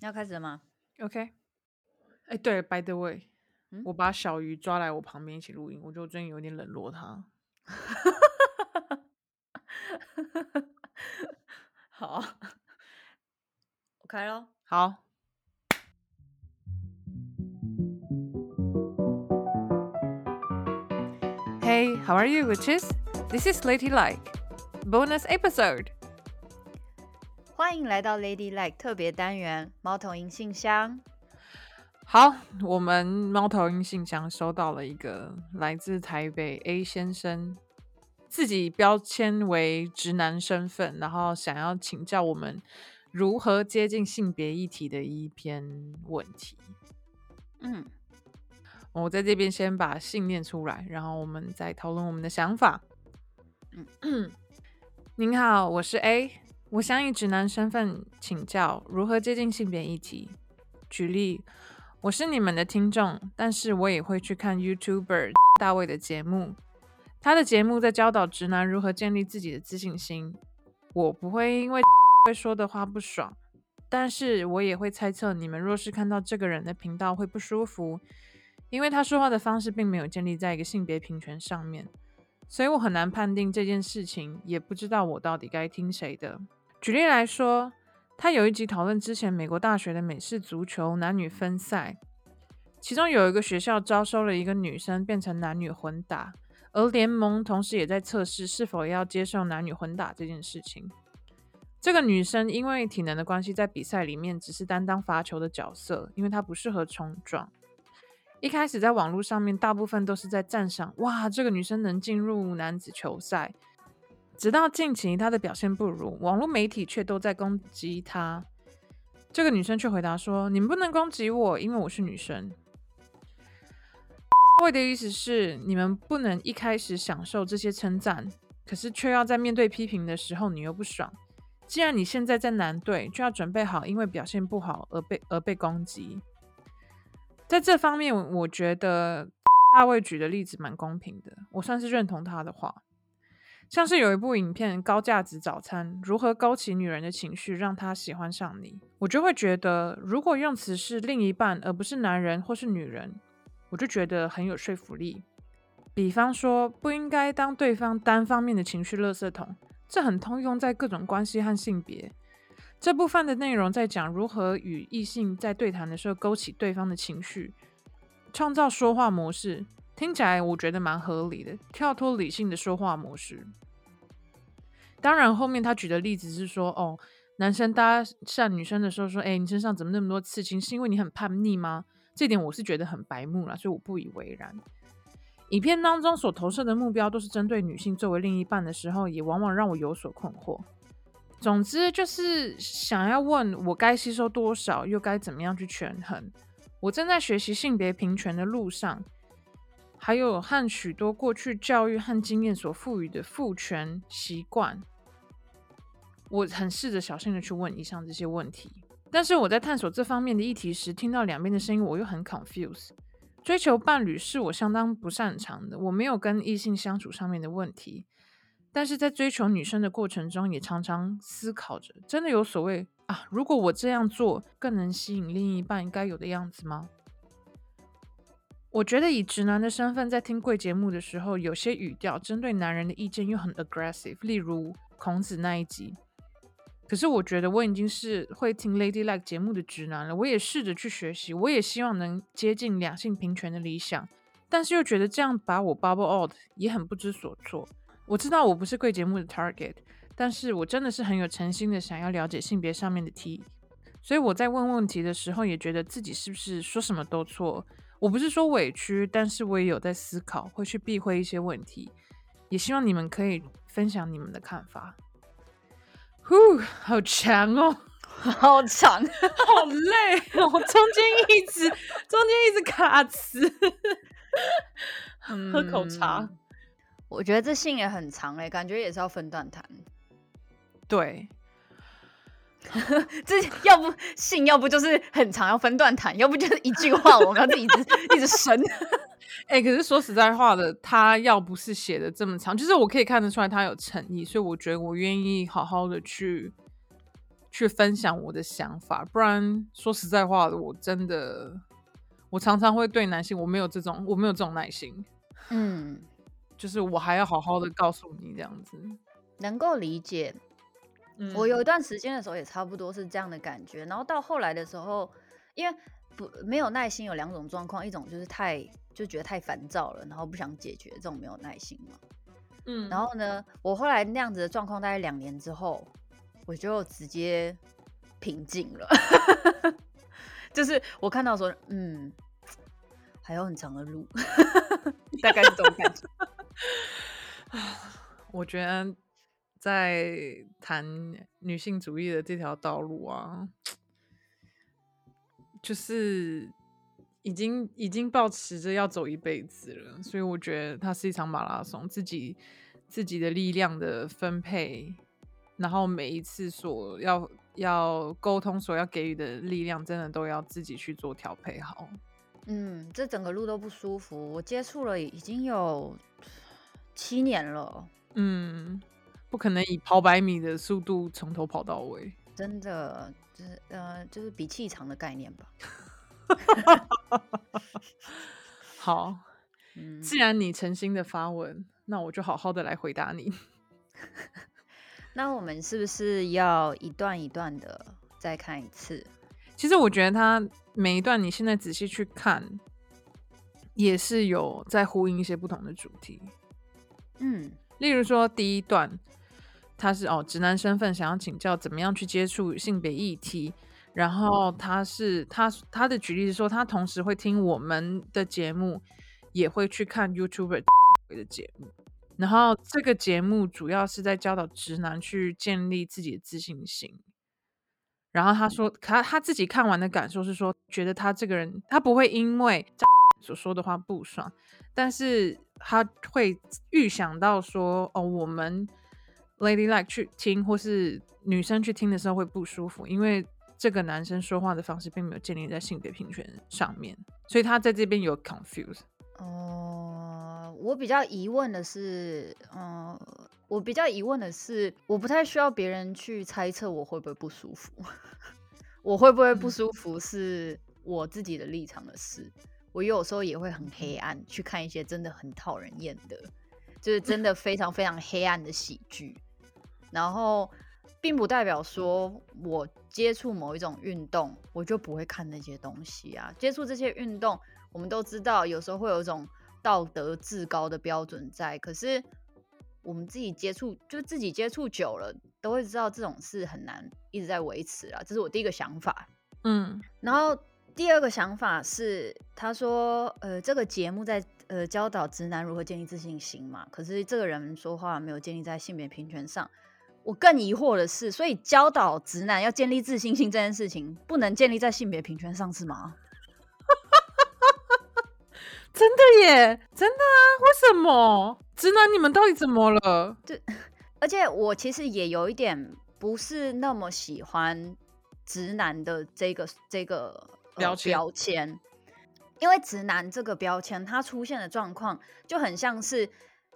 要开始了吗？OK。哎、欸，对，By the way，、嗯、我把小鱼抓来我旁边一起录音，我觉得我最近有点冷落他。好，我开喽。好。Hey, how are you, witches? This is Lady Like bonus episode. 欢迎来到 Lady Like 特别单元猫头鹰信箱。好，我们猫头鹰信箱收到了一个来自台北 A 先生，自己标签为直男身份，然后想要请教我们如何接近性别议题的一篇问题。嗯，我在这边先把信念出来，然后我们再讨论我们的想法。嗯，您好，我是 A，我想以直男身份请教如何接近性别议题。举例。我是你们的听众，但是我也会去看 YouTuber 大卫的节目。他的节目在教导直男如何建立自己的自信心。我不会因为 会说的话不爽，但是我也会猜测你们若是看到这个人的频道会不舒服，因为他说话的方式并没有建立在一个性别平权上面，所以我很难判定这件事情，也不知道我到底该听谁的。举例来说。他有一集讨论之前美国大学的美式足球男女分赛，其中有一个学校招收了一个女生变成男女混打，而联盟同时也在测试是否要接受男女混打这件事情。这个女生因为体能的关系，在比赛里面只是担当罚球的角色，因为她不适合冲撞。一开始在网络上面，大部分都是在赞赏，哇，这个女生能进入男子球赛。直到近期，她的表现不如，网络媒体却都在攻击她。这个女生却回答说：“你们不能攻击我，因为我是女生。”大卫的意思是，你们不能一开始享受这些称赞，可是却要在面对批评的时候，你又不爽。既然你现在在男队，就要准备好，因为表现不好而被而被攻击。在这方面，我觉得大卫举的例子蛮公平的，我算是认同他的话。像是有一部影片《高价值早餐》，如何勾起女人的情绪，让她喜欢上你，我就会觉得，如果用词是另一半，而不是男人或是女人，我就觉得很有说服力。比方说，不应该当对方单方面的情绪垃圾桶，这很通用在各种关系和性别。这部分的内容在讲如何与异性在对谈的时候勾起对方的情绪，创造说话模式。听起来我觉得蛮合理的，跳脱理性的说话模式。当然，后面他举的例子是说，哦，男生搭讪女生的时候说，哎，你身上怎么那么多刺青？是因为你很叛逆吗？这点我是觉得很白目了，所以我不以为然。影片当中所投射的目标都是针对女性作为另一半的时候，也往往让我有所困惑。总之，就是想要问我该吸收多少，又该怎么样去权衡？我正在学习性别平权的路上。还有和许多过去教育和经验所赋予的父权习惯，我很试着小心的去问以上这些问题。但是我在探索这方面的议题时，听到两边的声音，我又很 confused。追求伴侣是我相当不擅长的，我没有跟异性相处上面的问题。但是在追求女生的过程中，也常常思考着，真的有所谓啊？如果我这样做更能吸引另一半该有的样子吗？我觉得以直男的身份在听贵节目的时候，有些语调针对男人的意见又很 aggressive，例如孔子那一集。可是我觉得我已经是会听 Lady Like 节目的直男了，我也试着去学习，我也希望能接近两性平权的理想，但是又觉得这样把我 bubble out 也很不知所措。我知道我不是贵节目的 target，但是我真的是很有诚心的想要了解性别上面的 T，，所以我在问问题的时候，也觉得自己是不是说什么都错。我不是说委屈，但是我也有在思考，会去避讳一些问题，也希望你们可以分享你们的看法。呼，好长哦，好长，好累我，中间一直中间一直卡词，喝口茶。嗯，我觉得这信也很长哎，感觉也是要分段谈。对。这要不信，要不就是很长，要分段谈，要不就是一句话，我们要自己一直一直生。哎、欸，可是说实在话的，他要不是写的这么长，就是我可以看得出来他有诚意，所以我觉得我愿意好好的去去分享我的想法，不然说实在话的，我真的，我常常会对男性，我没有这种，我没有这种耐心。嗯，就是我还要好好的告诉你这样子，能够理解。嗯，我有一段时间的时候也差不多是这样的感觉，然后到后来的时候，因为不没有耐心有两种状况，一种就是太就觉得太烦躁了，然后不想解决这种没有耐心嘛。嗯，然后呢，我后来那样子的状况大概两年之后。我就直接平静了，就是我看到说，嗯，还有很长的路，大概是这种感觉。我觉得在谈女性主义的这条道路啊，就是已经已经抱持着要走一辈子了，所以我觉得它是一场马拉松，自己自己的力量的分配。然后每一次所要要沟通所要给予的力量，真的都要自己去做调配好。嗯，这整个路都不舒服。我接触了已经有七年了。嗯，不可能以跑百米的速度从头跑到尾。真的，就是呃，就是比气场的概念吧。好，嗯，既然你诚心的发问，那我就好好的来回答你。那我们是不是要一段一段的再看一次？其实我觉得它每一段你现在仔细去看，也是有在呼应一些不同的主题。嗯，例如说第一段，他是哦直男身份想要请教怎么样去接触性别议题，然后他是他他的举例是说他同时会听我们的节目，也会去看 YouTuber 的节目。然后这个节目主要是在教导直男去建立自己的自信心。然后他说，他他自己看完的感受是说，觉得他这个人他不会因为所说的话不爽，但是他会预想到说，哦，我们 ladylike 去听或是女生去听的时候会不舒服，因为这个男生说话的方式并没有建立在性别平权上面，所以他在这边有 confuse。哦，我比较疑问的是，嗯，我比较疑问的是，我不太需要别人去猜测我会不会不舒服，我会不会不舒服是我自己的立场的事。我有时候也会很黑暗，去看一些真的很讨人厌的，就是真的非常非常黑暗的喜剧，然后并不代表说我接触某一种运动，我就不会看那些东西啊，接触这些运动。我们都知道，有时候会有一种道德至高的标准在，可是我们自己接触，就自己接触久了，都会知道这种事很难一直在维持啊。这是我第一个想法。嗯，然后第二个想法是，他说，呃，这个节目在呃教导直男如何建立自信心嘛，可是这个人说话没有建立在性别平权上。我更疑惑的是，所以教导直男要建立自信心这件事情，不能建立在性别平权上是吗？真的耶，真的啊？为什么？直男你们到底怎么了？就而且我其实也有一点不是那么喜欢直男的这个这个标签标签，因为直男这个标签它出现的状况就很像是，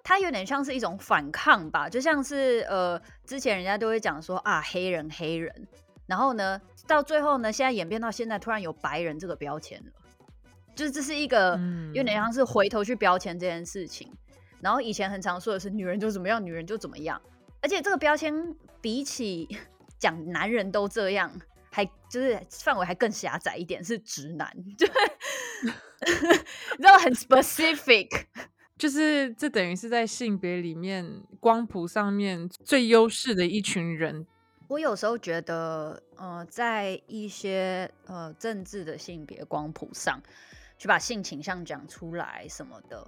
它有点像是一种反抗吧，就像是呃之前人家都会讲说啊黑人黑人，然后呢到最后呢现在演变到现在突然有白人这个标签了。就是这是一个有点像是回头去标签这件事情，嗯，然后以前很常说的是女人就怎么样，女人就怎么样，而且这个标签比起 讲男人都这样，还就是范围还更狭窄一点，是直男，就然后很 specific，就是这等于是在性别里面光谱上面最优势的一群人。我有时候觉得，呃，在一些呃政治的性别光谱上。去把性倾向讲出来什么的，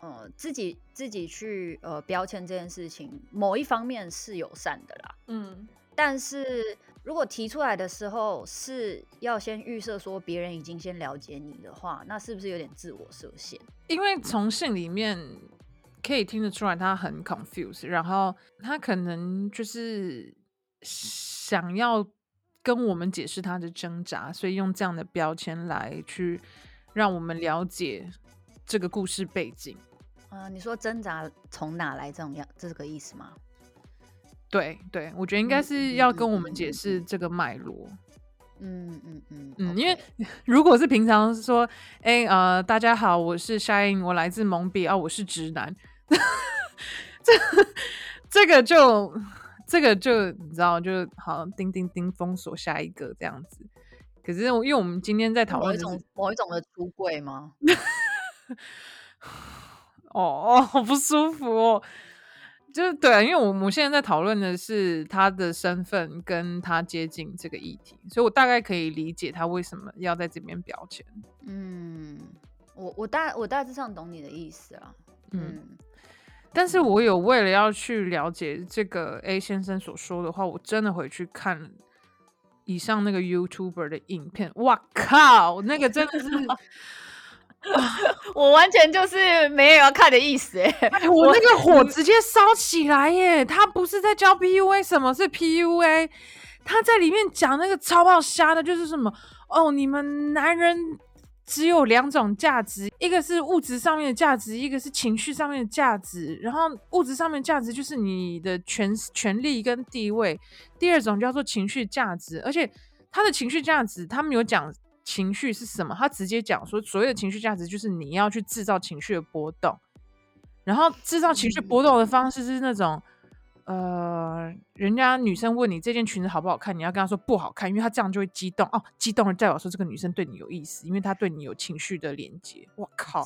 呃，自己自己去呃标签这件事情，某一方面是友善的啦，嗯，但是如果提出来的时候是要先预设说别人已经先了解你的话，那是不是有点自我设限？因为从信里面可以听得出来他很 confused，然后他可能就是想要跟我们解释他的挣扎，所以用这样的标签来去。让我们了解这个故事背景。呃，你说挣扎从哪来？这种样，这个意思吗？对对，我觉得应该是要跟我们解释这个脉络。嗯嗯嗯嗯，因为 如果是平常说，哎呃，大家好，我是 Shine，我来自蒙比啊，我是直男，这这个就这个就你知道就好，叮叮叮，封锁下一个这样子。可是因为我们今天在讨论、就是、某一种某一种的出柜吗？哦哦，好不舒服哦。就是对啊，因为我们现在在讨论的是他的身份跟他接近这个议题，所以我大概可以理解他为什么要在这边标签。嗯，我我大我大致上懂你的意思了。嗯，嗯，但是我有为了要去了解这个 A 先生所说的话，我真的回去看以上那个 YouTuber 的影片。哇靠，那个真的是。我完全就是没有要看的意思哎、欸，我那个火直接烧起来耶！他不是在教 PUA，什么是 PUA？他在里面讲那个超爆瞎的，就是什么哦，你们男人只有两种价值，一个是物质上面的价值，一个是情绪上面的价值。然后物质上面价值就是你的权权利跟地位，第二种叫做情绪价值，而且他的情绪价值他们有讲。情绪是什么？他直接讲说，所谓的情绪价值就是你要去制造情绪的波动，然后制造情绪波动的方式是那种，呃，人家女生问你这件裙子好不好看，你要跟她说不好看，因为她这样就会激动哦，激动了代表说这个女生对你有意思，因为她对你有情绪的连接。我靠，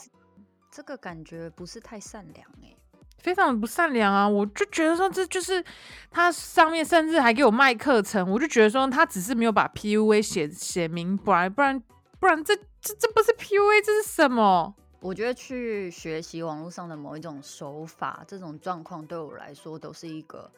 这个感觉不是太善良欸。非常不善良啊！我就觉得说，这就是他上面甚至还给我卖课程，我就觉得说他只是没有把 PUA 写写明白，不然不然这这这不是 PUA，这是什么？我觉得去学习网络上的某一种手法，这种状况对我来说都是一个，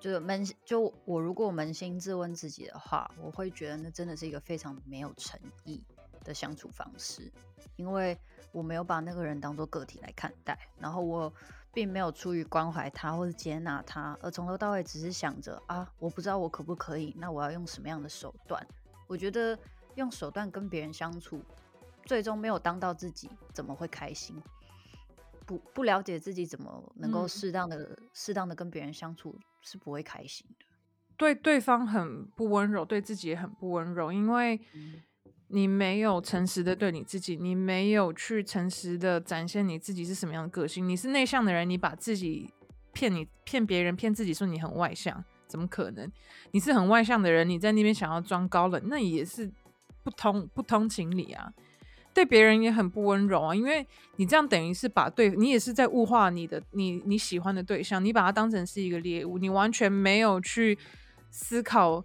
就是扪就我如果扪心自问自己的话，我会觉得那真的是一个非常没有诚意的相处方式，因为我没有把那个人当做个体来看待，然后我。并没有出于关怀他或者接纳他，而从头到尾只是想着啊，我不知道我可不可以，那我要用什么样的手段？我觉得用手段跟别人相处，最终没有当到自己，怎么会开心？不不了解自己，怎么能够适当的、嗯、适当的跟别人相处，是不会开心的。对对方很不温柔，对自己也很不温柔，因为。嗯你没有诚实的对你自己，你没有去诚实的展现你自己是什么样的个性。你是内向的人，你把自己骗你骗别人骗自己说你很外向，怎么可能？你是很外向的人，你在那边想要装高冷，那也是不通不通情理啊。对别人也很不温柔啊，因为你这样等于是把对你也是在物化你的你你喜欢的对象，你把他当成是一个猎物，你完全没有去思考。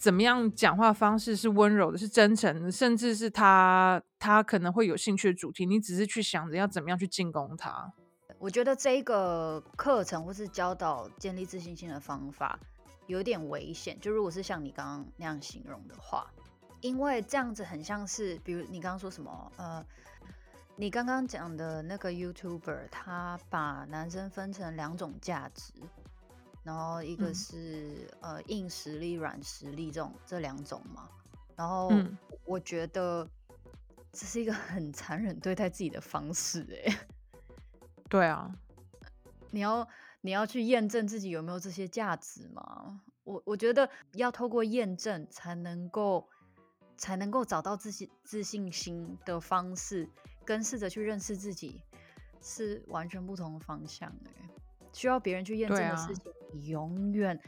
怎么样讲话方式是温柔的，是真诚的，甚至是他他可能会有兴趣的主题，你只是去想着要怎么样去进攻他。我觉得这一个课程或是教导建立自信心的方法有点危险。就如果是像你刚刚那样形容的话，因为这样子很像是，比如你刚刚说什么，呃，你刚刚讲的那个 YouTuber，他把男生分成两种价值。然后一个是、嗯、呃硬实力、软实力这种这两种嘛，然后我觉得这是一个很残忍对待自己的方式哎。对啊，你要你要去验证自己有没有这些价值吗？我我觉得要透过验证才能够才能够找到自信自信心的方式，跟试着去认识自己是完全不同的方向哎。需要别人去验证的事情，你永远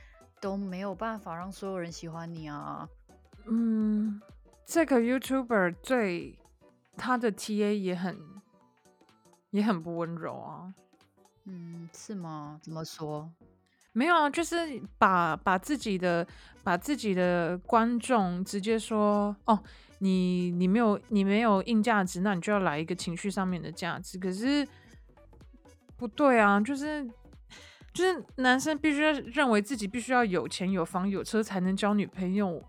都没有办法让所有人喜欢你啊。嗯，这个 YouTuber 对他的 TA 也很也很不温柔啊。嗯，是吗？怎么说？没有啊，就是把把自己的把自己的观众直接说哦，你你没有你没有硬价值，那你就要来一个情绪上面的价值。可是不对啊，就是。就是男生必须要认为自己必须要有钱有房有车才能交女朋友，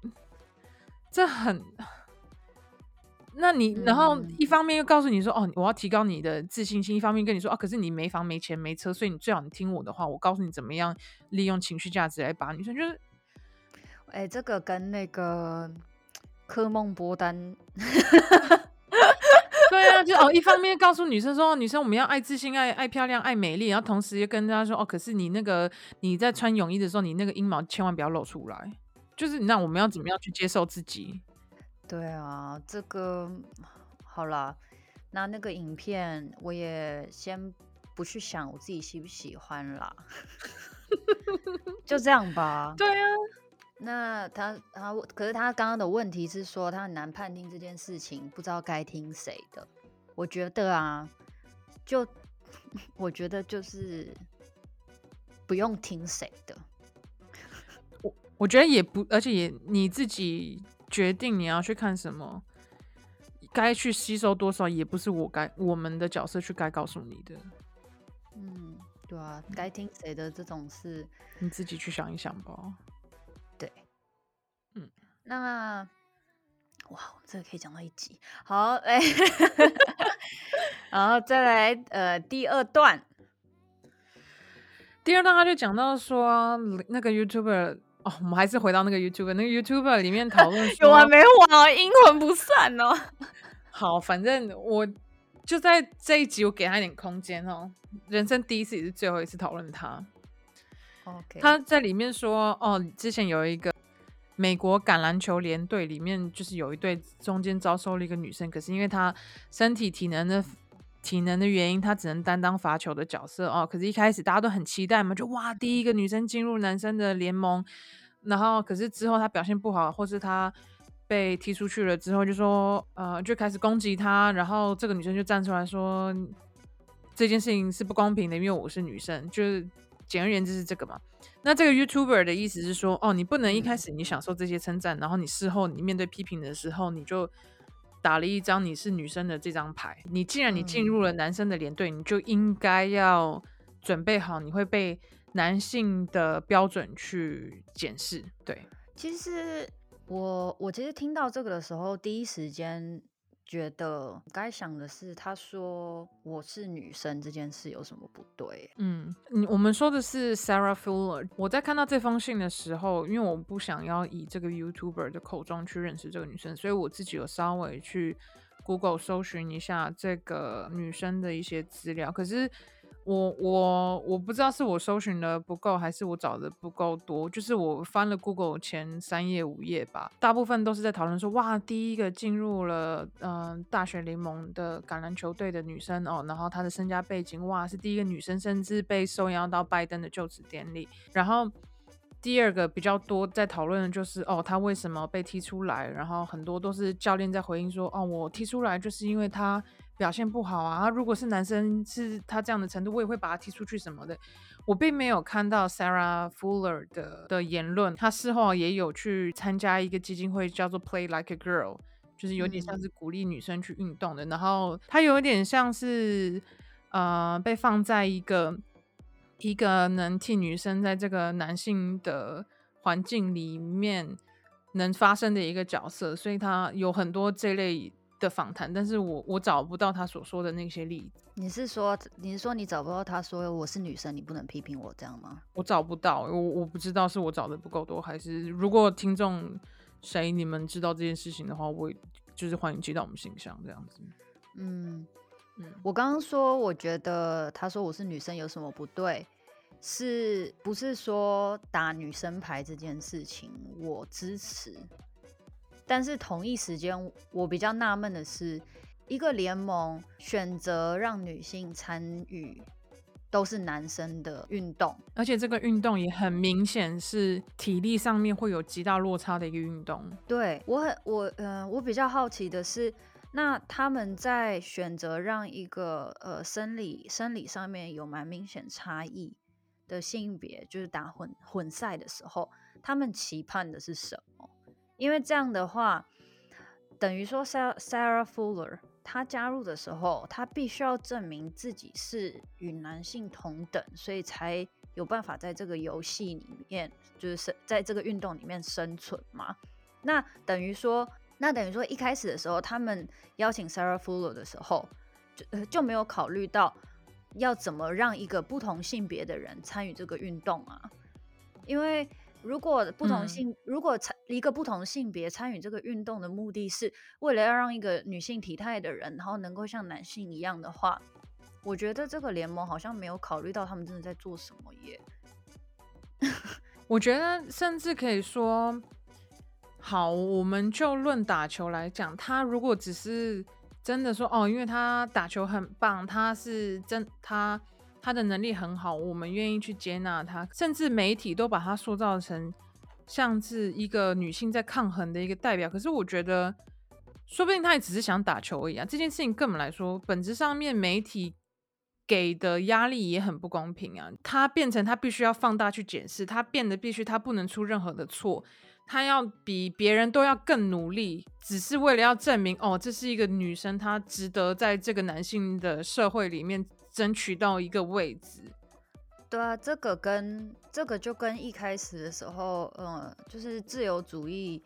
这很……那你然后一方面又告诉你说：“哦，我要提高你的自信心。”一方面跟你说：“哦，可是你没房没钱没车，所以你最好你听我的话，我告诉你怎么样利用情绪价值来把女生。”就是，哎，这个跟那个 科梦波丹。就哦，一方面告诉女生说，女生我们要爱自信、爱爱漂亮、爱美丽，然后同时又跟大家说，哦，可是你那个你在穿泳衣的时候，你那个阴毛千万不要露出来。就是那我们要怎么样去接受自己？对啊，这个好啦，那那个影片我也先不去想我自己喜不喜欢啦，就这样吧。对啊。那他他可是他刚刚的问题是说他很难判定这件事情，不知道该听谁的。我觉得啊，就 我觉得就是不用听谁的。我我觉得也不，而且也你自己决定你要去看什么，该去吸收多少，也不是我该我们的角色去该告诉你的。嗯，对啊，该听谁的这种事，你自己去想一想吧。对，嗯那哇，我们这个可以讲到一集。好，哎、欸，然后再来呃第二段，第二段他就讲到说那个 YouTuber 哦，我们还是回到那个 YouTuber，那个 YouTuber 里面讨论有完没完啊，阴魂不散哦。好，反正我就在这一集我给他一点空间哦，人生第一次也是最后一次讨论他。OK，他在里面说哦，之前有一个。美国橄榄球联队里面就是有一队中间招收了一个女生，可是因为她身体体能的体能的原因，她只能担当罚球的角色哦。可是，一开始大家都很期待嘛，就哇，第一个女生进入男生的联盟。然后，可是之后她表现不好，或是她被踢出去了之后，就说呃，就开始攻击她。然后这个女生就站出来说，这件事情是不公平的，因为我是女生。就是简而言之是这个嘛。那这个 YouTuber 的意思是说，哦，你不能一开始你享受这些称赞，然后你事后你面对批评的时候，你就打了一张你是女生的这张牌。你既然你进入了男生的连队，你就应该要准备好，你会被男性的标准去检视。对，其实我我其实听到这个的时候，第一时间。觉得该想的是，他说我是女生这件事有什么不对？嗯，我们说的是 Sarah Fuller。我在看到这封信的时候，因为我不想要以这个 YouTuber 的口中去认识这个女生，所以我自己有稍微去 Google 搜寻一下这个女生的一些资料，可是。我我我不知道是我搜寻的不够，还是我找的不够多。就是我翻了 Google 前三页五页吧，大部分都是在讨论说，哇，第一个进入了嗯、大学联盟的橄榄球队的女生哦，然后她的身家背景，哇，是第一个女生，甚至被受邀到拜登的就职典礼。然后第二个比较多在讨论的就是，哦，她为什么被踢出来？然后很多都是教练在回应说，哦，我踢出来就是因为她。表现不好啊！如果是男生，是他这样的程度，我也会把他踢出去什么的。我并没有看到 Sarah Fuller 的的言论，他事后也有去参加一个基金会，叫做 Play Like a Girl，就是有点像是鼓励女生去运动的。嗯、然后他有点像是呃被放在一个一个能替女生在这个男性的环境里面能发生的一个角色，所以他有很多这类。的访谈，但是我我找不到他所说的那些例子。你是说你是说你找不到他说我是女生，你不能批评我这样吗？我找不到，我我不知道是我找的不够多，还是如果听众谁你们知道这件事情的话，我就是欢迎寄到我们信箱这样子。嗯嗯，我刚刚说我觉得他说我是女生有什么不对，是不是说打女生牌这件事情我支持？但是同一时间，我比较纳闷的是，一个联盟选择让女性参与都是男生的运动，而且这个运动也很明显是体力上面会有极大落差的一个运动。对，我很我嗯、呃，我比较好奇的是，那他们在选择让一个呃生理生理上面有蛮明显差异的性别，就是打混混赛的时候，他们期盼的是什么？因为这样的话，等于说 Sarah Fuller 她加入的时候，她必须要证明自己是与男性同等，所以才有办法在这个游戏里面，就是在这个运动里面生存嘛。那等于说，那等于说一开始的时候，他们邀请 Sarah Fuller 的时候，就就没有考虑到要怎么让一个不同性别的人参与这个运动啊，因为。如果不同性，嗯、如果一个不同性别参与这个运动的目的是为了要让一个女性体态的人，然后能够像男性一样的话，我觉得这个联盟好像没有考虑到他们真的在做什么耶。我觉得甚至可以说，好，我们就论打球来讲，他如果只是真的说哦，因为他打球很棒，他是真他。他的能力很好，我们愿意去接纳他，甚至媒体都把他塑造成像是一个女性在抗衡的一个代表。可是我觉得，说不定他也只是想打球而已啊。这件事情根本来说，本质上面媒体给的压力也很不公平啊。他变成他必须要放大去检视，他变得必须他不能出任何的错，他要比别人都要更努力，只是为了要证明哦，这是一个女生，她值得在这个男性的社会里面。争取到一个位置，对啊，这个跟这个就跟一开始的时候，嗯，就是自由主义、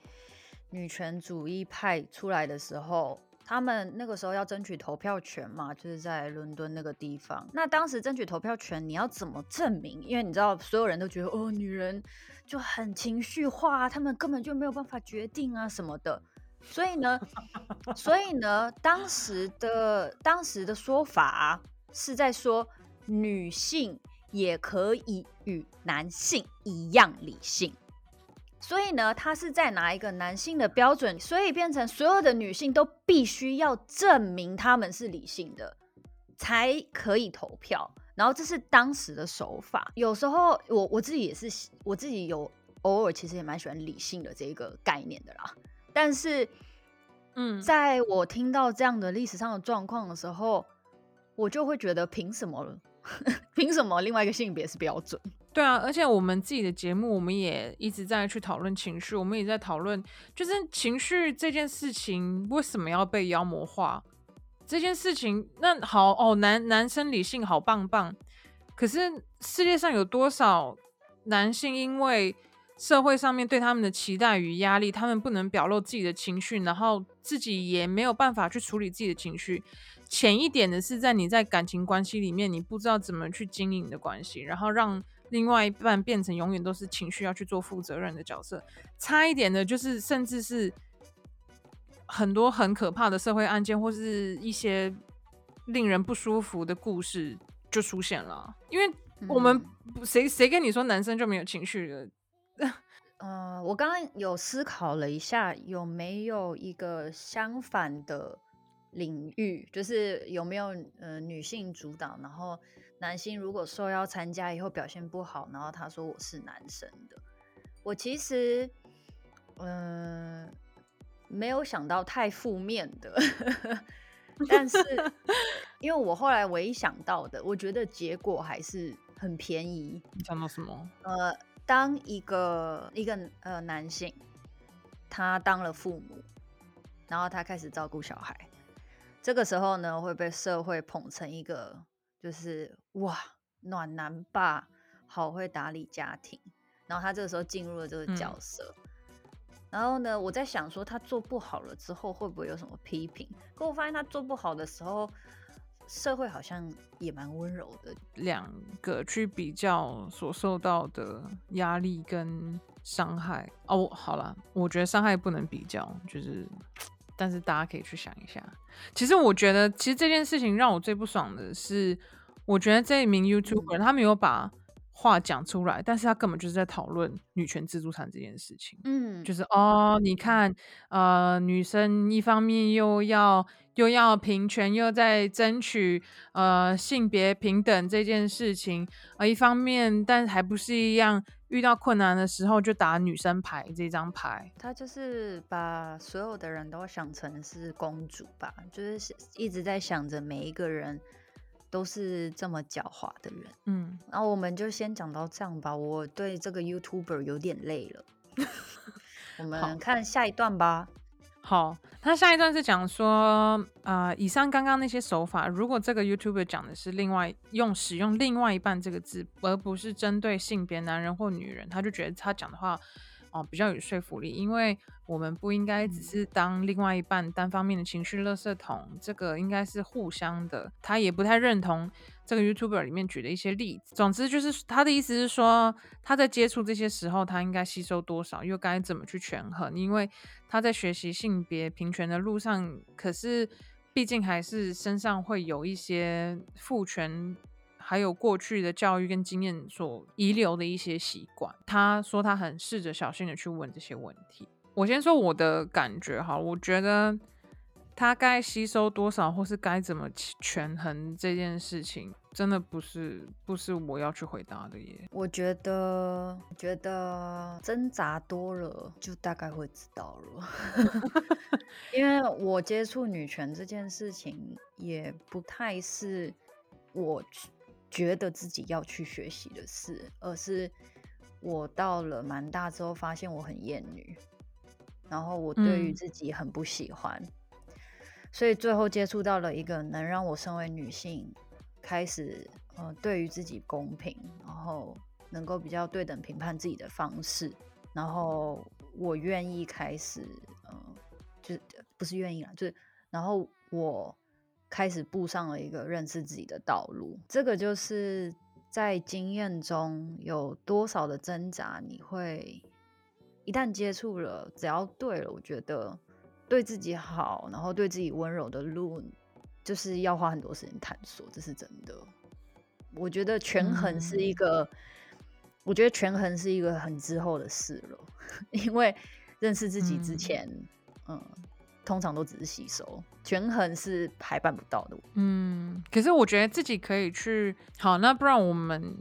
女权主义派出来的时候，他们那个时候要争取投票权嘛，就是在伦敦那个地方。那当时争取投票权，你要怎么证明？因为你知道，所有人都觉得哦，女人就很情绪化，他们根本就没有办法决定啊什么的。所以呢，所以呢，当时的当时的说法。是在说女性也可以与男性一样理性，所以呢，他是在拿一个男性的标准，所以变成所有的女性都必须要证明他们是理性的，才可以投票。然后这是当时的手法。有时候我我自己也是，我自己有偶尔其实也蛮喜欢理性的这个概念的啦。但是，嗯，在我听到这样的历史上的状况的时候。我就会觉得凭什么？凭什么另外一个性别是标准？对啊，而且我们自己的节目，我们也一直在去讨论情绪，我们也在讨论，就是情绪这件事情为什么要被妖魔化？这件事情，那好哦，男男生理性好棒棒，可是世界上有多少男性因为社会上面对他们的期待与压力，他们不能表露自己的情绪，然后自己也没有办法去处理自己的情绪。浅一点的是，在你在感情关系里面，你不知道怎么去经营的关系，然后让另外一半变成永远都是情绪要去做负责任的角色。差一点的，就是甚至是很多很可怕的社会案件，或是一些令人不舒服的故事就出现了。因为我们谁谁跟你说男生就没有情绪的？呃，我刚刚有思考了一下，有没有一个相反的？领域就是有没有呃女性主导，然后男性如果受邀参加以后表现不好，然后他说我是男生的。我其实嗯、呃、没有想到太负面的，但是 因为我后来唯一想到的，我觉得结果还是很便宜。你想到什么？呃，当一个一个呃男性，他当了父母，然后他开始照顾小孩。这个时候呢，会被社会捧成一个就是哇暖男爸，好会打理家庭。然后他这个时候进入了这个角色。嗯、然后呢，我在想说他做不好了之后会不会有什么批评？可我发现他做不好的时候，社会好像也蛮温柔的。两个去比较所受到的压力跟伤害哦，好了，我觉得伤害不能比较，就是。但是大家可以去想一下，其实我觉得，其实这件事情让我最不爽的是，我觉得这一名 YouTuber、嗯、他没有把话讲出来，但是他根本就是在讨论女权自助餐这件事情。嗯，就是哦，你看，呃，女生一方面又要又要平权，又在争取呃性别平等这件事情，呃，一方面，但还不是一样。遇到困难的时候就打女生牌这张牌，他就是把所有的人都想成是公主吧，就是一直在想着每一个人都是这么狡猾的人。嗯，然后我们就先讲到这样吧，我对这个 YouTuber 有点累了，我们看下一段吧。好，他下一段是讲说，啊、呃，以上刚刚那些手法，如果这个 YouTuber 讲的是另外用使用另外一半这个字，而不是针对性别男人或女人，他就觉得他讲的话，哦、哦比较有说服力，因为我们不应该只是当另外一半单方面的情绪垃圾桶，这个应该是互相的。他也不太认同这个 YouTuber 里面举的一些例子。总之就是他的意思是说，他在接触这些时候，他应该吸收多少，又该怎么去权衡？因为他在学习性别平权的路上，可是毕竟还是身上会有一些父权。还有过去的教育跟经验所遗留的一些习惯，他说他很试着小心的去问这些问题。我先说我的感觉哈，我觉得他该吸收多少，或是该怎么权衡这件事情，真的不是不是我要去回答的耶。我觉得觉得挣扎多了，就大概会知道了。因为我接触女权这件事情，也不太是我。觉得自己要去学习的事，而是我到了蛮大之后，发现我很厌女，然后我对于自己很不喜欢，嗯、所以最后接触到了一个能让我身为女性开始呃对于自己公平，然后能够比较对等评判自己的方式，然后我愿意开始呃就是不是愿意啦，就是然后我。开始步上了一个认识自己的道路，这个就是在经验中有多少的挣扎，你会一旦接触了，只要对了，我觉得对自己好，然后对自己温柔的路，就是要花很多时间探索，这是真的。我觉得权衡是一个，嗯、我觉得权衡是一个很之后的事了，因为认识自己之前，嗯。嗯通常都只是吸收，权衡是还办不到的。嗯，可是我觉得自己可以去。好，那不然我们，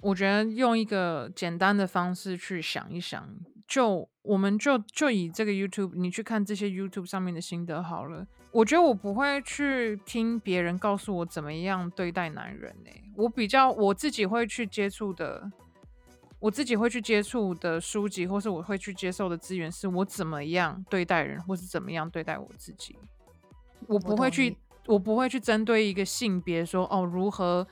我觉得用一个简单的方式去想一想，就我们就就以这个 YouTube，你去看这些 YouTube 上面的心得好了。我觉得我不会去听别人告诉我怎么样对待男人呢、欸，我比较我自己会去接触的。我自己会去接触的书籍，或是我会去接受的资源，是我怎么样对待人，或是怎么样对待我自己。我不会去，我，我不会去针对一个性别说哦，如何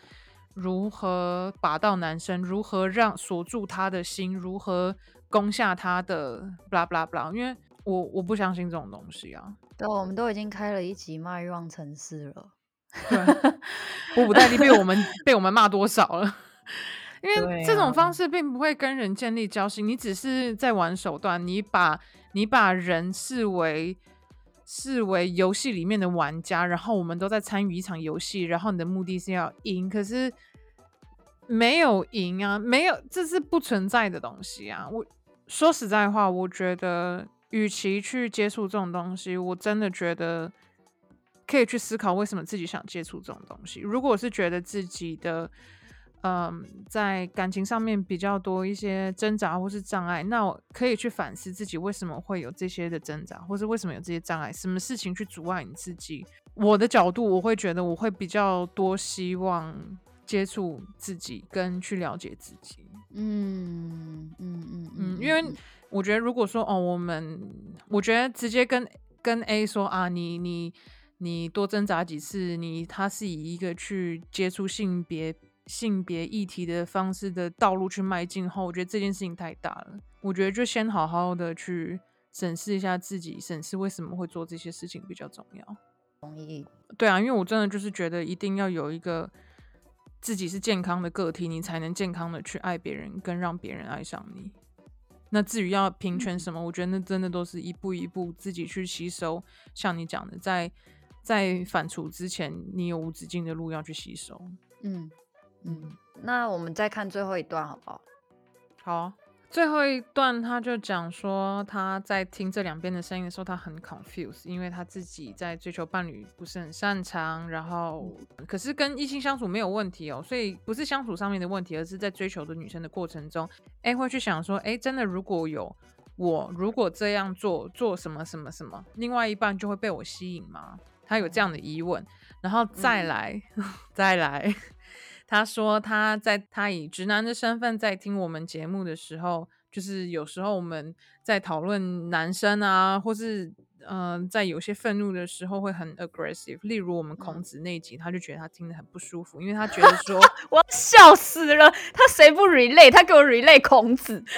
如何把到男生，如何让锁住他的心，如何攻下他的，blah blah blah。因为我我不相信这种东西啊。对，我们都已经开了一集骂欲望城市了。对，我不代替被我们被我们骂多少了。因为这种方式并不会跟人建立交心，啊、你只是在玩手段，你把你把人视为视为游戏里面的玩家，然后我们都在参与一场游戏，然后你的目的是要赢，可是没有赢啊，没有，这是不存在的东西啊。我说实在话，我觉得与其去接触这种东西，我真的觉得可以去思考为什么自己想接触这种东西。如果是觉得自己的。嗯，在感情上面比较多一些挣扎或是障碍，那我可以去反思自己为什么会有这些的挣扎，或是为什么有这些障碍，什么事情去阻碍你自己？我的角度，我会觉得我会比较多希望接触自己跟去了解自己。嗯嗯嗯嗯，因为我觉得如果说哦，我们我觉得直接跟跟 A 说啊，你你你多挣扎几次，你他是以一个去接触性别。性别议题的方式的道路去迈进后，我觉得这件事情太大了。我觉得就先好好的去审视一下自己，审视为什么会做这些事情比较重要。同意。对啊，因为我真的就是觉得一定要有一个自己是健康的个体，你才能健康的去爱别人，跟让别人爱上你。那至于要平权什么，我觉得那真的都是一步一步自己去吸收。像你讲的，在在反刍之前，你有无止境的路要去吸收。嗯。嗯，那我们再看最后一段好不好？好，最后一段他就讲说他在听这两边的声音的时候，他很 confused，因为他自己在追求伴侣不是很擅长，然后可是跟异性相处没有问题哦，所以不是相处上面的问题，而是在追求的女生的过程中，哎，会去想说，哎，真的如果有我如果这样做做什么什么什么，另外一半就会被我吸引吗？他有这样的疑问，然后再来、嗯、再来。他说他在他以直男的身份在听我们节目的时候，就是有时候我们在讨论男生啊，或是嗯、呃，在有些愤怒的时候会很 aggressive。例如我们孔子那集，他就觉得他听得很不舒服，因为他觉得 说我要笑死了，他谁不 relate？他给我 relate 孔子。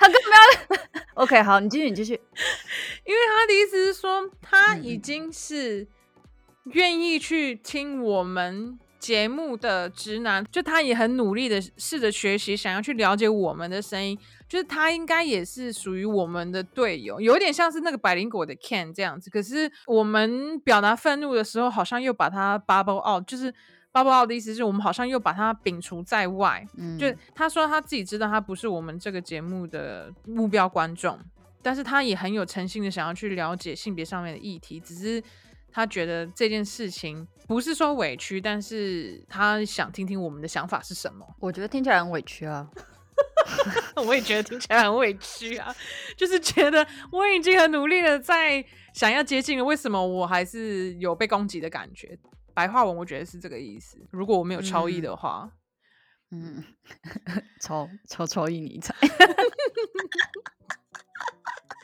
他根本要 OK，好，你继续，你继续。因为他的意思是说，他已经是愿意去听我们节目的直男，就他也很努力的试着学习，想要去了解我们的声音。就是他应该也是属于我们的队友，有点像是那个百灵果的 Ken 这样子。可是我们表达愤怒的时候，好像又把他 bubble out，就是 bubble out 的意思是我们好像又把他摒除在外。嗯，就他说他自己知道他不是我们这个节目的目标观众，但是他也很有诚心的想要去了解性别上面的议题，只是他觉得这件事情不是说委屈，但是他想听听我们的想法是什么。我觉得听起来很委屈啊。我也觉得听起来很委屈啊，就是觉得我已经很努力的在想要接近了，为什么我还是有被攻击的感觉？白话文我觉得是这个意思。如果我没有超译的话，嗯，超超超译你猜，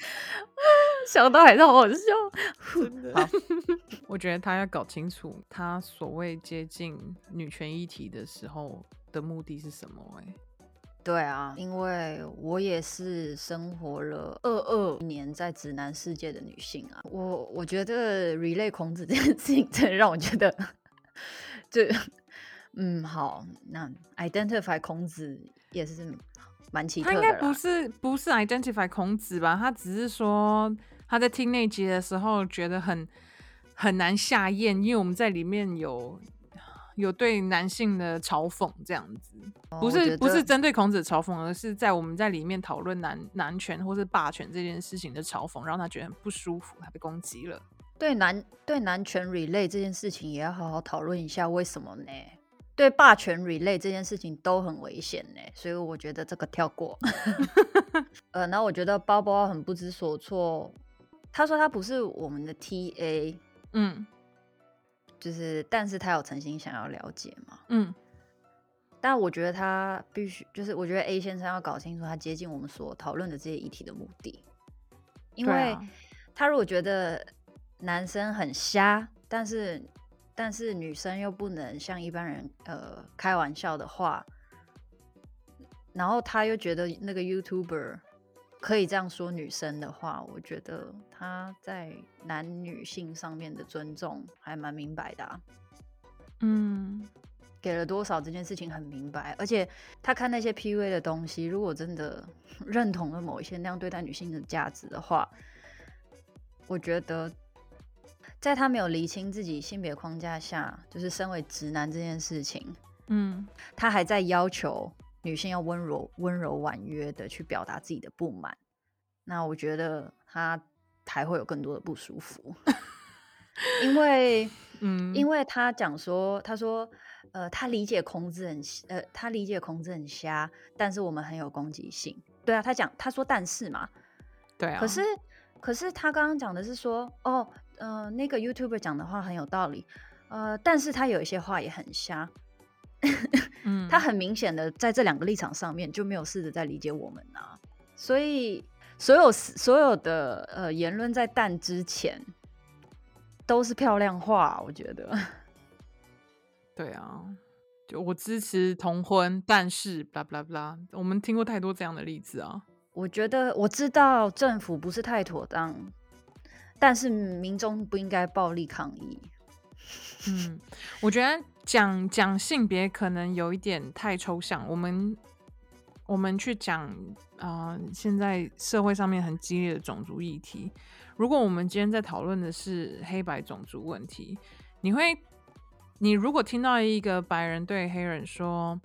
想到还是好好笑。真的，好 我觉得他要搞清楚他所谓接近女权议题的时候的目的是什么、欸。哎。对啊，因为我也是生活了二二年在直男世界的女性啊，我我觉得 relay 孔子这件事情真的让我觉得，就嗯好，那 identify 孔子也是蛮奇特的。他应该不是不是 identify 孔子吧？他只是说他在听那集的时候觉得很很难下咽，因为我们在里面有。有对男性的嘲讽这样子，不是不是针对孔子的嘲讽，而是在我们在里面讨论男男权或是霸权这件事情的嘲讽，让他觉得很不舒服，他被攻击了。对男对男权 relay 这件事情也要好好讨论一下，为什么呢？对霸权 relay 这件事情都很危险呢，所以我觉得这个跳过。呃，然后我觉得包包很不知所措，他说他不是我们的 TA，嗯。就是，但是他有诚心想要了解嘛？嗯，但我觉得他必须，就是我觉得 A 先生要搞清楚他接近我们所讨论的这些议题的目的，因为他如果觉得男生很瞎，但是但是女生又不能像一般人呃开玩笑的话，然后他又觉得那个 YouTuber。可以这样说，女生的话，我觉得他在男女性上面的尊重还蛮明白的啊。嗯，给了多少这件事情很明白，而且他看那些 PUA 的东西，如果真的认同了某一些那样对待女性的价值的话，我觉得在他没有厘清自己性别框架下，就是身为直男这件事情，嗯，他还在要求。女性要温柔、温柔婉约的去表达自己的不满，那我觉得他还会有更多的不舒服，因为，嗯，因为他讲说，他说，呃，他理解孔子很，呃，他理解孔子很瞎，但是我们很有攻击性，对啊，他讲，他说但是嘛，对啊，可是，可是他刚刚讲的是说，哦，呃，那个 YouTuber 讲的话很有道理，呃，但是他有一些话也很瞎。嗯，他很明显的在这两个立场上面就没有试着在理解我们啊，所以所有所有的呃言论在弹之前都是漂亮话，我觉得。对啊，就我支持同婚，但是 blah blah blah，我们听过太多这样的例子啊。我觉得我知道政府不是太妥当，但是民众不应该暴力抗议。嗯，我觉得。讲讲性别可能有一点太抽象，我们我们去讲啊、呃，现在社会上面很激烈的种族议题。如果我们今天在讨论的是黑白种族问题，你会，你如果听到一个白人对黑人说：“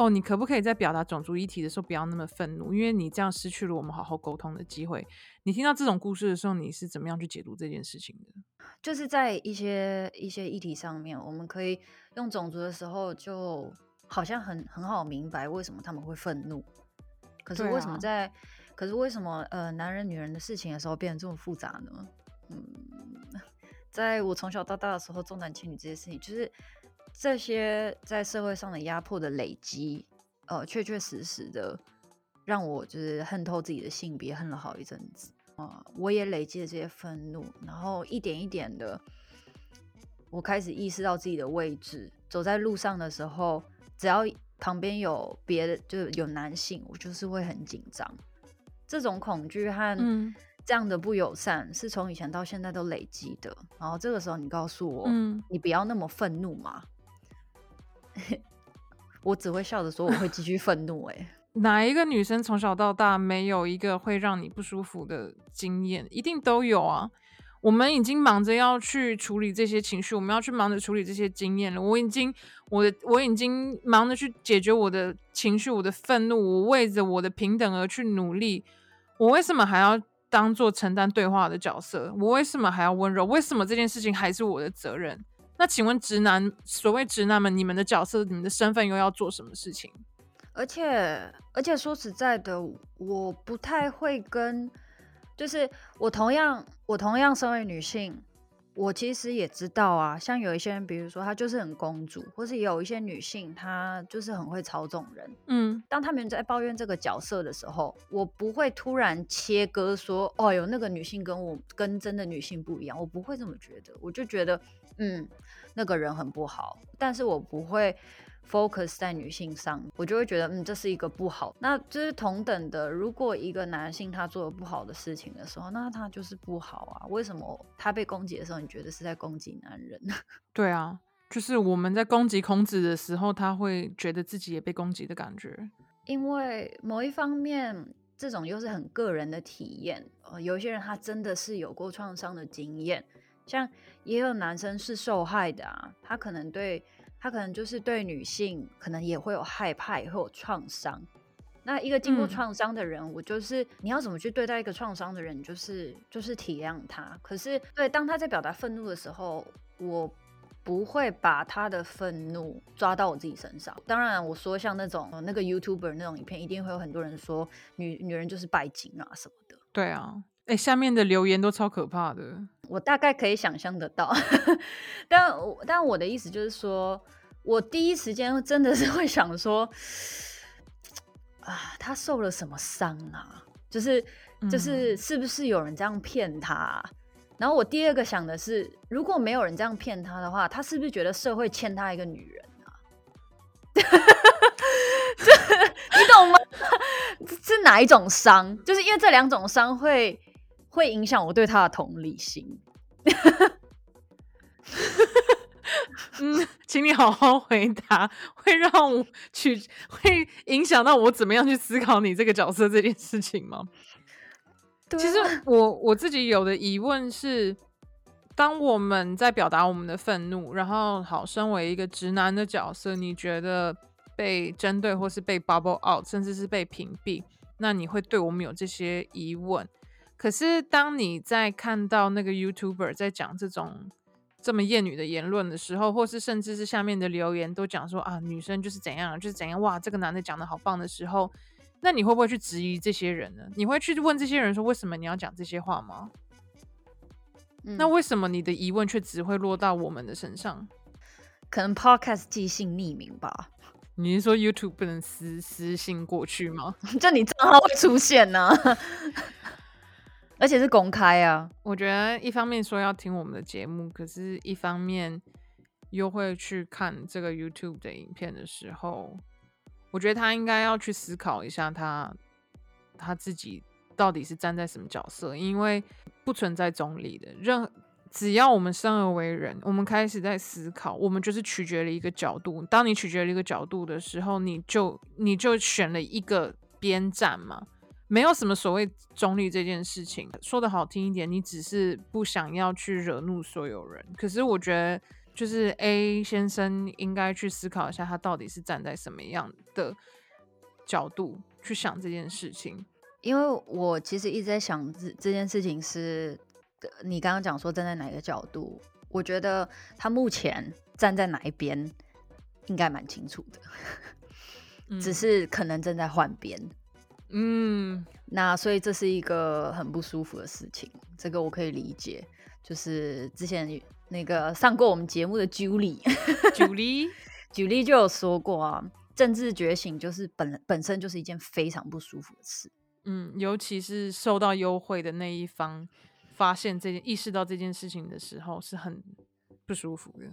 哦，你可不可以在表达种族议题的时候不要那么愤怒？因为你这样失去了我们好好沟通的机会。”你听到这种故事的时候，你是怎么样去解读这件事情的？就是在一些一些议题上面，我们可以用种族的时候，就好像很很好明白为什么他们会愤怒。可是为什么在，啊、可是为什么呃男人女人的事情的时候变得这么复杂呢？嗯，在我从小到大的时候，重男轻女这些事情，就是这些在社会上的压迫的累积，呃，确确实实的让我就是恨透自己的性别，恨了好一阵子。我也累积了这些愤怒，然后一点一点的，我开始意识到自己的位置。走在路上的时候，只要旁边有别的，就有男性，我就是会很紧张。这种恐惧和这样的不友善，嗯、是从以前到现在都累积的。然后这个时候，你告诉我，嗯、你不要那么愤怒嘛？我只会笑着说，我会继续愤怒、欸。哎，哪一个女生从小到大没有一个会让你不舒服的经验？一定都有啊。我们已经忙着要去处理这些情绪，我们要去忙着处理这些经验了。我已经，我的，我已经忙着去解决我的情绪，我的愤怒，我为着我的平等而去努力。我为什么还要当做承担对话的角色？我为什么还要温柔？为什么这件事情还是我的责任？那请问直男，所谓直男们，你们的角色、你们的身份又要做什么事情？而且，而且说实在的，我不太会跟。就是我同样，我同样身为女性，我其实也知道啊，像有一些人，比如说她就是很公主，或是有一些女性，她就是很会操纵人。嗯，当他们在抱怨这个角色的时候，我不会突然切割说，哦有，那个女性跟我跟真的女性不一样，我不会这么觉得，我就觉得，嗯，那个人很不好，但是我不会。focus 在女性上，我就会觉得，嗯，这是一个不好。那就是同等的，如果一个男性他做了不好的事情的时候，那他就是不好啊。为什么他被攻击的时候，你觉得是在攻击男人？对啊，就是我们在攻击孔子的时候，他会觉得自己也被攻击的感觉。因为某一方面，这种又是很个人的体验。呃，有一些人他真的是有过创伤的经验，像也有男生是受害的啊，他可能对。他可能就是对女性，可能也会有害怕，也会有创伤。那一个经过创伤的人，嗯、我就是你要怎么去对待一个创伤的人，就是就是体谅他。可是，对，当他在表达愤怒的时候，我不会把他的愤怒抓到我自己身上。当然，我说像那种那个 YouTuber 那种影片，一定会有很多人说女女人就是拜金啊什么的。对啊，哎、欸，下面的留言都超可怕的。我大概可以想象得到，但但我的意思就是说，我第一时间真的是会想说，啊，他受了什么伤啊？就是就是是不是有人这样骗他啊？然后我第二个想的是，如果没有人这样骗他的话，他是不是觉得社会欠他一个女人啊？你懂吗？是哪一种伤？就是因为这两种伤会。会影响我对他的同理心。嗯，请你好好回答。会让我去，会影响到我怎么样去思考你这个角色这件事情吗？啊。其实我我自己有的疑问是，当我们在表达我们的愤怒，然后好，身为一个直男的角色，你觉得被针对或是被 bubble out，甚至是被屏蔽，那你会对我们有这些疑问？可是，当你在看到那个 YouTuber 在讲这种这么厌女的言论的时候，或是甚至是下面的留言都讲说啊，女生就是怎样，就是怎样，哇，这个男的讲的好棒的时候，那你会不会去质疑这些人呢？你会去问这些人说，为什么你要讲这些话吗？嗯，那为什么你的疑问却只会落到我们的身上？可能 Podcast 寄信匿名吧？你是说 YouTube 不能私私信过去吗？就你账号会出现呢？而且是公开啊！我觉得一方面说要听我们的节目，可是一方面又会去看这个 YouTube 的影片的时候，我觉得他应该要去思考一下他他自己到底是站在什么角色，因为不存在中立的。任只要我们生而为人，我们开始在思考，我们就是取决了一个角度。当你取决了一个角度的时候，你就你就选了一个边站嘛。没有什么所谓中立这件事情，说的好听一点，你只是不想要去惹怒所有人。可是我觉得，就是 A 先生应该去思考一下，他到底是站在什么样的角度去想这件事情。因为我其实一直在想这这件事情是，你刚刚讲说站在哪个角度，我觉得他目前站在哪一边应该蛮清楚的，嗯、只是可能正在换边。嗯，那所以这是一个很不舒服的事情，这个我可以理解。就是之前那个上过我们节目的 Julie，Julie，Julie 就有说过啊，政治觉醒就是本本身就是一件非常不舒服的事。嗯，尤其是受到优惠的那一方发现这件、意识到这件事情的时候，是很不舒服的。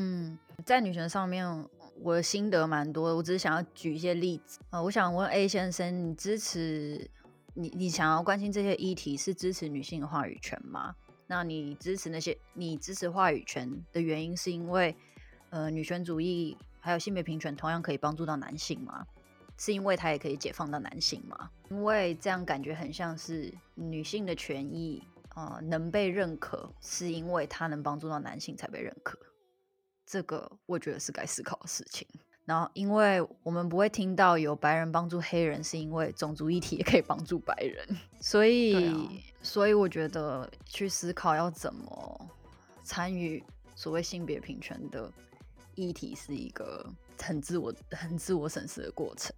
嗯，在女权上面。我的心得蛮多的，我只是想要举一些例子啊、呃。我想问 A 先生，你支持你你想要关心这些议题，是支持女性的话语权吗？那你支持那些你支持话语权的原因，是因为呃女权主义还有性别平权同样可以帮助到男性吗？是因为它也可以解放到男性吗？因为这样感觉很像是女性的权益啊、呃、能被认可，是因为它能帮助到男性才被认可。这个我觉得是该思考的事情。然后，因为我们不会听到有白人帮助黑人，是因为种族议题也可以帮助白人，所以，啊、所以我觉得去思考要怎么参与所谓性别平权的议题，是一个很自我、很自我审视的过程，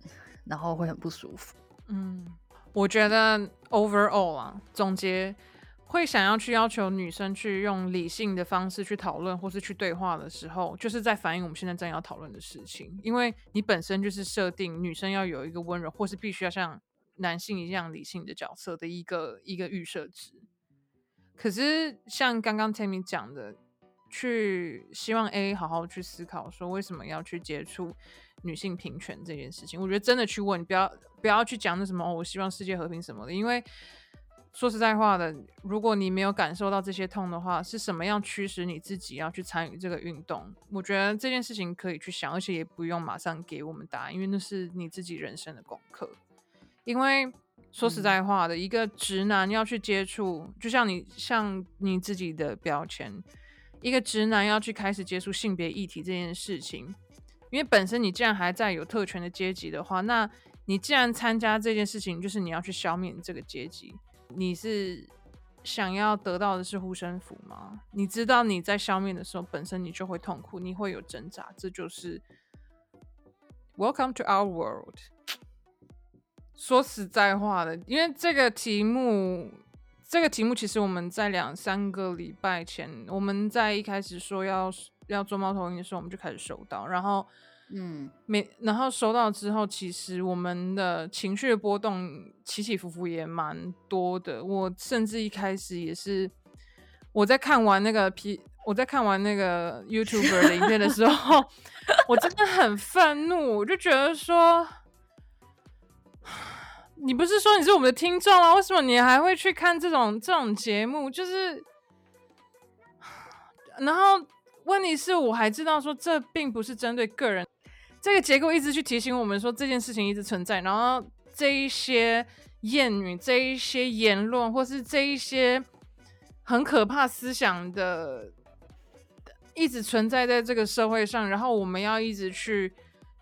然后会很不舒服。嗯，我觉得 overall 啊，总结。会想要去要求女生去用理性的方式去讨论或是去对话的时候，就是在反映我们现在正要讨论的事情。因为你本身就是设定女生要有一个温柔，或是必须要像男性一样理性的角色的一个一个预设值。可是像刚刚 Tammy 讲的，去希望 A 好好去思考说为什么要去接触女性平权这件事情。我觉得真的去问，不要不要去讲那什么哦，我希望世界和平什么的，因为。说实在话的，如果你没有感受到这些痛的话，是什么样驱使你自己要去参与这个运动？我觉得这件事情可以去想，而且也不用马上给我们答案，因为那是你自己人生的功课。因为说实在话的，嗯、一个直男要去接触，就像你像你自己的标签，一个直男要去开始接触性别议题这件事情，因为本身你既然还在有特权的阶级的话，那你既然参加这件事情，就是你要去消灭这个阶级。你是想要得到的是护身符吗？你知道你在消灭的时候，本身你就会痛苦，你会有挣扎，这就是 Welcome to our world。说实在话的，因为这个题目，这个题目其实我们在两三个礼拜前，我们在一开始说要要做猫头鹰的时候，我们就开始收到，然后。嗯，没，然后收到之后，其实我们的情绪波动起起伏伏也蛮多的。我甚至一开始也是，我在看完那个 P，我在看完那个 YouTuber 的影片的时候，我真的很愤怒，我就觉得说，你不是说你是我们的听众啊？为什么你还会去看这种这种节目？就是，然后问题是我还知道说，这并不是针对个人。这个结构一直去提醒我们说这件事情一直存在，然后这一些谚语、这一些言论，或是这一些很可怕思想的，一直存在在这个社会上，然后我们要一直去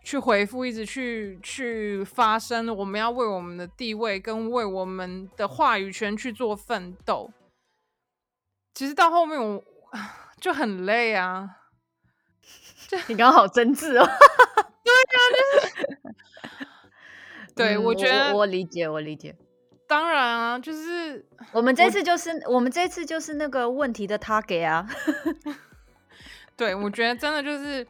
去回复，一直去去发声，我们要为我们的地位跟为我们的话语权去做奋斗。其实到后面我 就很累啊，你刚刚好真挚哦。对啊，就是，对，我觉得我理解，我理解。当然啊，就是我们这次就是我们这次就是那个问题的 target 啊。对，我觉得真的就是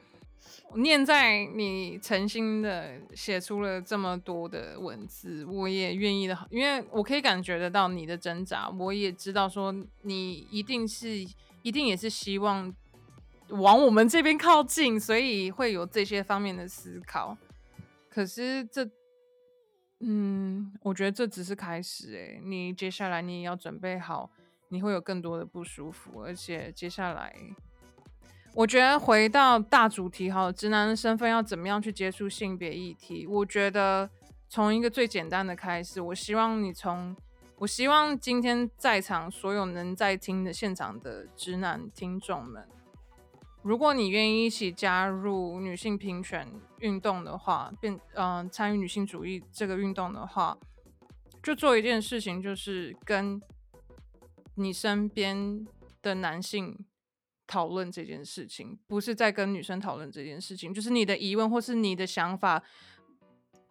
念在你诚心的写出了这么多的文字，我也愿意的，因为我可以感觉得到你的挣扎，我也知道说你一定是一定也是希望。往我们这边靠近，所以会有这些方面的思考。可是这，嗯，我觉得这只是开始。诶，你接下来你也要准备好，你会有更多的不舒服。而且接下来，我觉得回到大主题，好，直男的身份要怎么样去接触性别议题？我觉得从一个最简单的开始。我希望你从，我希望今天在场所有能在听的现场的直男听众们。如果你愿意一起加入女性平权运动的话，变嗯参与女性主义这个运动的话，就做一件事情，就是跟你身边的男性讨论这件事情，不是在跟女生讨论这件事情，就是你的疑问或是你的想法。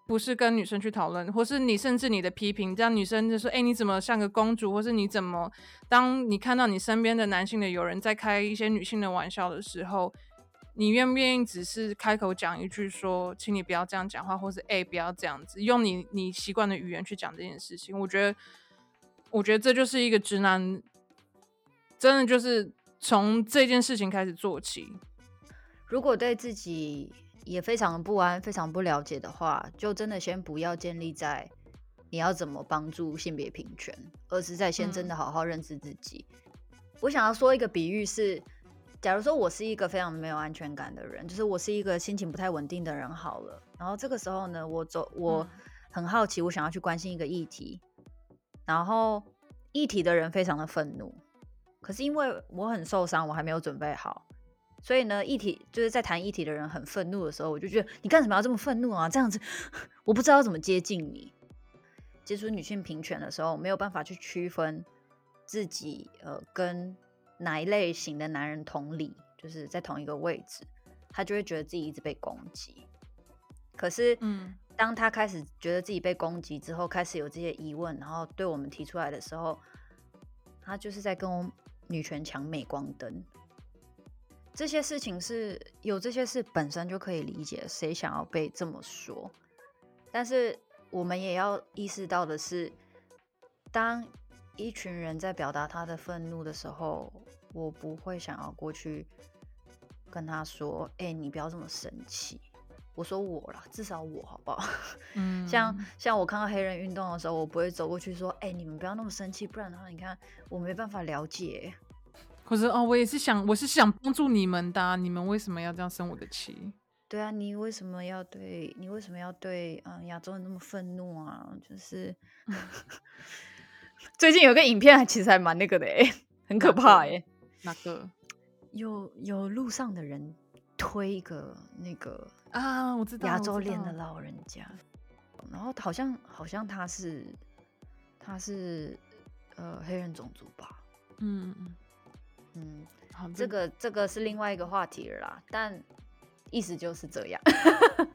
不是跟女生去讨论，或是你甚至你的批评，这样女生就说：“哎、你怎么像个公主？”或是你怎么？当你看到你身边的男性的友人在开一些女性的玩笑的时候，你愿不愿意只是开口讲一句说：“请你不要这样讲话”，或是“哎、不要这样子”，用你你习惯的语言去讲这件事情？我觉得，我觉得这就是一个直男，真的就是从这件事情开始做起。如果对自己也非常不安、非常不了解的话，就真的先不要建立在你要怎么帮助性别平权，而是在先真的好好认识自己。嗯、我想要说一个比喻是，假如说我是一个非常没有安全感的人，就是我是一个心情不太稳定的人，好了，然后这个时候呢，我走，我很好奇，我想要去关心一个议题，然后议题的人非常的愤怒，可是因为我很受伤，我还没有准备好。所以呢，议题就是在谈议题的人很愤怒的时候，我就觉得你干什么要这么愤怒啊？这样子，我不知道怎么接近你。接触女性平权的时候，没有办法去区分自己呃跟哪一类型的男人同理，就是在同一个位置，他就会觉得自己一直被攻击。可是，嗯，当他开始觉得自己被攻击之后，开始有这些疑问，然后对我们提出来的时候，他就是在跟我女权抢镁光灯。这些事情是有这些事本身就可以理解，谁想要被这么说？但是我们也要意识到的是，当一群人在表达他的愤怒的时候，我不会想要过去跟他说：“哎，你不要这么生气。”我说我啦，至少我好不好？嗯，像像我看到黑人运动的时候，我不会走过去说：“哎，你们不要那么生气，不然的话，你看我没办法了解。”可是哦，我也是想，我是想帮助你们的啊。你们为什么要这样生我的气？对啊，你为什么要对你为什么要对嗯亚洲人那么愤怒啊？就是最近有个影片，其实还蛮那个的哎，很可怕哎。哪个？有有路上的人推一个那个啊，我知道亚洲脸的老人家，然后好像好像他是他是呃黑人种族吧？嗯嗯。嗯，好，这个这个是另外一个话题了啦，但意思就是这样。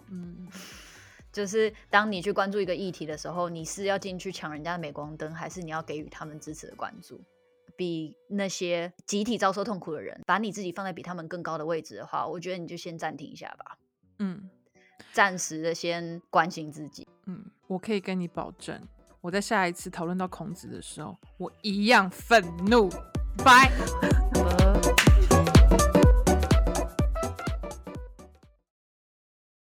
嗯，就是当你去关注一个议题的时候，你是要进去抢人家的镁光灯，还是你要给予他们支持的关注？比那些集体遭受痛苦的人，把你自己放在比他们更高的位置的话，我觉得你就先暂停一下吧。嗯，暂时的先关心自己。嗯，我可以跟你保证，我在下一次讨论到孔子的时候，我一样愤怒。拜。